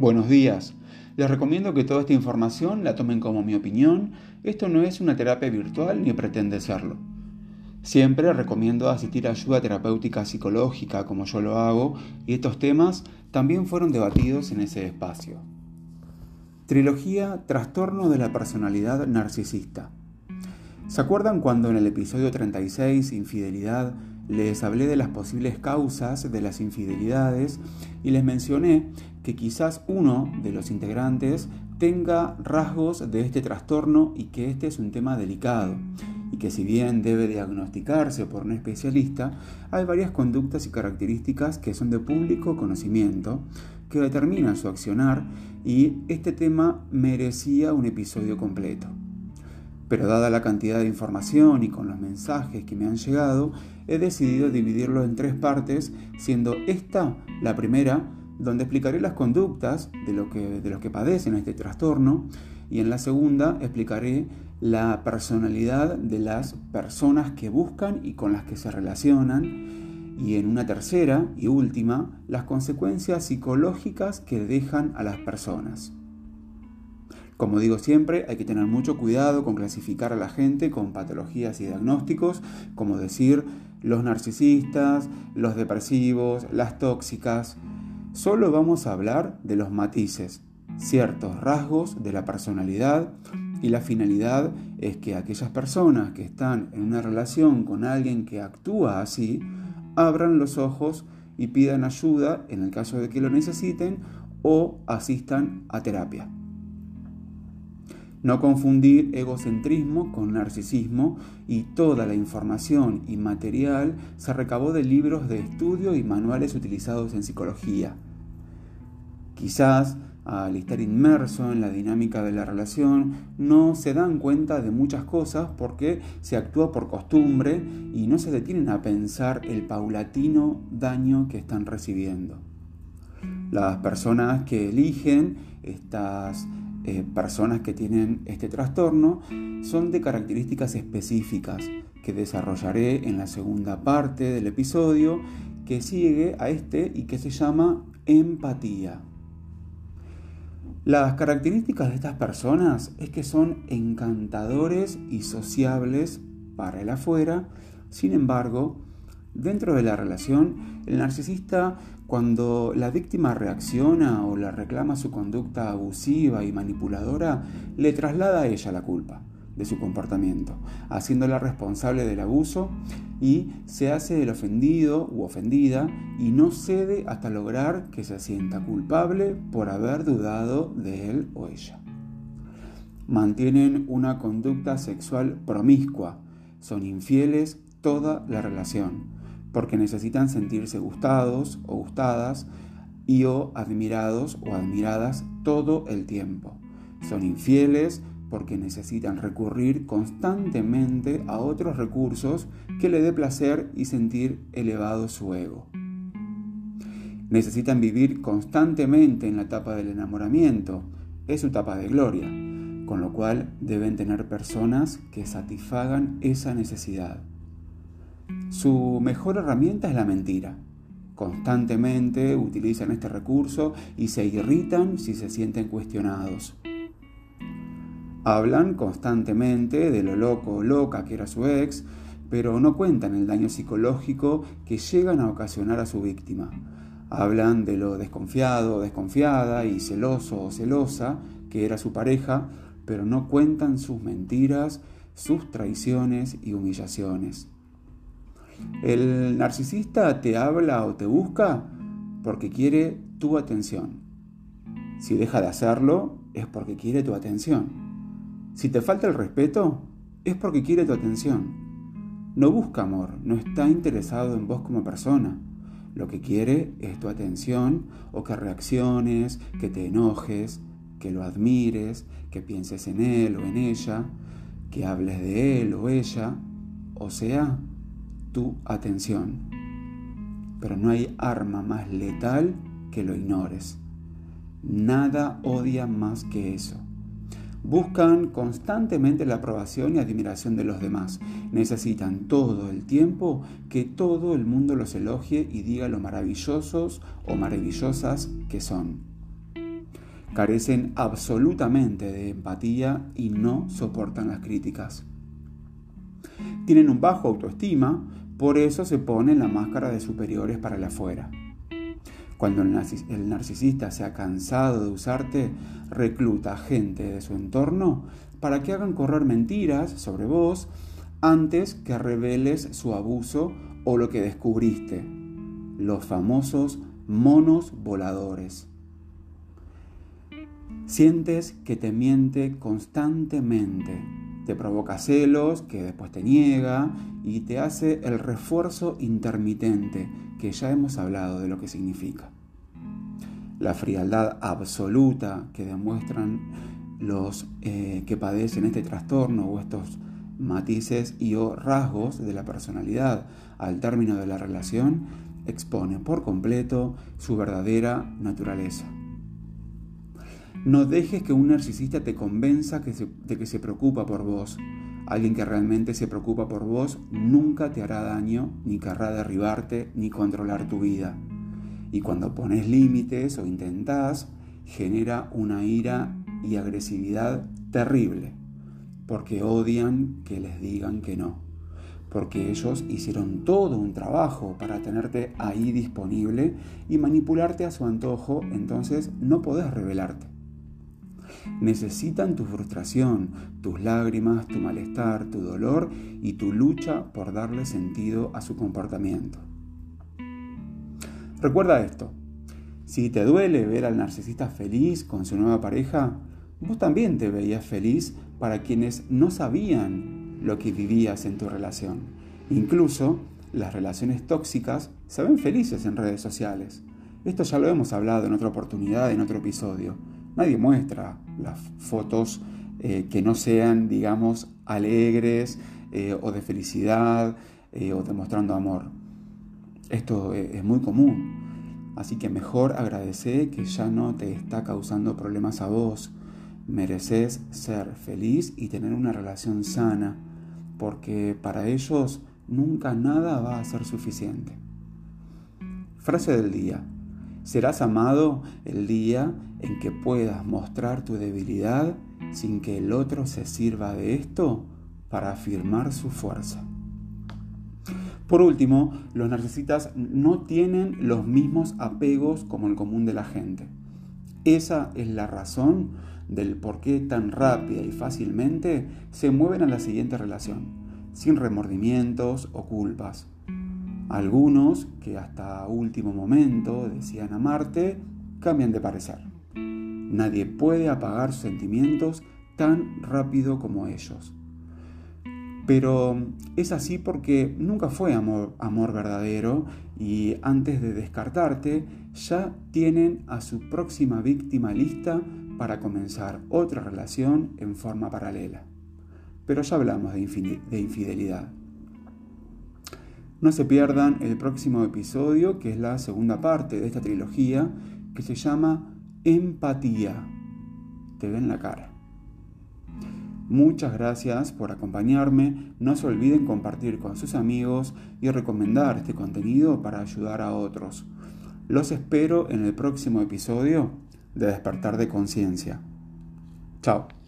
Buenos días. Les recomiendo que toda esta información la tomen como mi opinión. Esto no es una terapia virtual ni pretende serlo. Siempre recomiendo asistir a ayuda terapéutica psicológica como yo lo hago y estos temas también fueron debatidos en ese espacio. Trilogía Trastorno de la Personalidad Narcisista. ¿Se acuerdan cuando en el episodio 36, Infidelidad, les hablé de las posibles causas de las infidelidades y les mencioné que quizás uno de los integrantes tenga rasgos de este trastorno y que este es un tema delicado y que si bien debe diagnosticarse por un especialista, hay varias conductas y características que son de público conocimiento que determinan su accionar y este tema merecía un episodio completo. Pero dada la cantidad de información y con los mensajes que me han llegado, he decidido dividirlo en tres partes, siendo esta la primera, donde explicaré las conductas de, lo que, de los que padecen este trastorno, y en la segunda explicaré la personalidad de las personas que buscan y con las que se relacionan, y en una tercera y última, las consecuencias psicológicas que dejan a las personas. Como digo siempre, hay que tener mucho cuidado con clasificar a la gente con patologías y diagnósticos, como decir los narcisistas, los depresivos, las tóxicas. Solo vamos a hablar de los matices, ciertos rasgos de la personalidad y la finalidad es que aquellas personas que están en una relación con alguien que actúa así, abran los ojos y pidan ayuda en el caso de que lo necesiten o asistan a terapia. No confundir egocentrismo con narcisismo y toda la información y material se recabó de libros de estudio y manuales utilizados en psicología. Quizás al estar inmerso en la dinámica de la relación no se dan cuenta de muchas cosas porque se actúa por costumbre y no se detienen a pensar el paulatino daño que están recibiendo. Las personas que eligen estas eh, personas que tienen este trastorno son de características específicas que desarrollaré en la segunda parte del episodio que sigue a este y que se llama empatía. Las características de estas personas es que son encantadores y sociables para el afuera, sin embargo, dentro de la relación, el narcisista cuando la víctima reacciona o le reclama su conducta abusiva y manipuladora, le traslada a ella la culpa de su comportamiento, haciéndola responsable del abuso y se hace el ofendido u ofendida y no cede hasta lograr que se sienta culpable por haber dudado de él o ella. Mantienen una conducta sexual promiscua, son infieles toda la relación porque necesitan sentirse gustados o gustadas y o admirados o admiradas todo el tiempo. Son infieles porque necesitan recurrir constantemente a otros recursos que le dé placer y sentir elevado su ego. Necesitan vivir constantemente en la etapa del enamoramiento, es su etapa de gloria, con lo cual deben tener personas que satisfagan esa necesidad. Su mejor herramienta es la mentira. Constantemente utilizan este recurso y se irritan si se sienten cuestionados. Hablan constantemente de lo loco o loca que era su ex, pero no cuentan el daño psicológico que llegan a ocasionar a su víctima. Hablan de lo desconfiado o desconfiada y celoso o celosa que era su pareja, pero no cuentan sus mentiras, sus traiciones y humillaciones. El narcisista te habla o te busca porque quiere tu atención. Si deja de hacerlo, es porque quiere tu atención. Si te falta el respeto, es porque quiere tu atención. No busca amor, no está interesado en vos como persona. Lo que quiere es tu atención o que reacciones, que te enojes, que lo admires, que pienses en él o en ella, que hables de él o ella, o sea, tu atención. Pero no hay arma más letal que lo ignores. Nada odia más que eso. Buscan constantemente la aprobación y admiración de los demás. Necesitan todo el tiempo que todo el mundo los elogie y diga lo maravillosos o maravillosas que son. carecen absolutamente de empatía y no soportan las críticas. Tienen un bajo autoestima, por eso se ponen la máscara de superiores para el afuera. Cuando el, narcisista se ha cansado de usarte, recluta gente de su entorno para que hagan correr mentiras sobre vos antes que reveles su abuso o lo que descubriste, los famosos monos voladores. Sientes que te miente constantemente, te provoca celos que después te niega y te hace el refuerzo intermitente que ya hemos hablado de lo que significa. La frialdad absoluta que demuestran los eh, que padecen este trastorno o estos matices y o rasgos de la personalidad al término de la relación expone por completo su verdadera naturaleza. No dejes que un narcisista te convenza de que se preocupa por vos. Alguien que realmente se preocupa por vos nunca te hará daño, ni querrá derribarte, ni controlar tu vida. Y cuando pones límites o intentás, genera una ira y agresividad terrible, porque odian que les digan que no, porque ellos hicieron todo un trabajo para tenerte ahí disponible y manipularte a su antojo, entonces no podés revelarte. Necesitan tu frustración, tus lágrimas, tu malestar, tu dolor y tu lucha por darle sentido a su comportamiento. Recuerda esto, si te duele ver al narcisista feliz con su nueva pareja, vos también te veías feliz para quienes no sabían lo que vivías en tu relación. Incluso las relaciones tóxicas se ven felices en redes sociales. Esto ya lo hemos hablado en otra oportunidad, en otro episodio. Nadie muestra las fotos eh, que no sean, digamos, alegres eh, o de felicidad eh, o demostrando amor. Esto es muy común. Así que mejor agradece que ya no te está causando problemas a vos. Mereces ser feliz y tener una relación sana, porque para ellos nunca nada va a ser suficiente. Frase del día. Serás amado el día en que puedas mostrar tu debilidad sin que el otro se sirva de esto para afirmar su fuerza. Por último, los narcisistas no tienen los mismos apegos como el común de la gente. Esa es la razón del por qué tan rápida y fácilmente se mueven a la siguiente relación, sin remordimientos o culpas. Algunos que hasta último momento decían amarte, cambian de parecer. Nadie puede apagar sentimientos tan rápido como ellos. Pero es así porque nunca fue amor, amor verdadero y antes de descartarte ya tienen a su próxima víctima lista para comenzar otra relación en forma paralela. Pero ya hablamos de infidelidad. No se pierdan el próximo episodio, que es la segunda parte de esta trilogía, que se llama Empatía. Te ven la cara. Muchas gracias por acompañarme. No se olviden compartir con sus amigos y recomendar este contenido para ayudar a otros. Los espero en el próximo episodio de Despertar de Conciencia. Chao.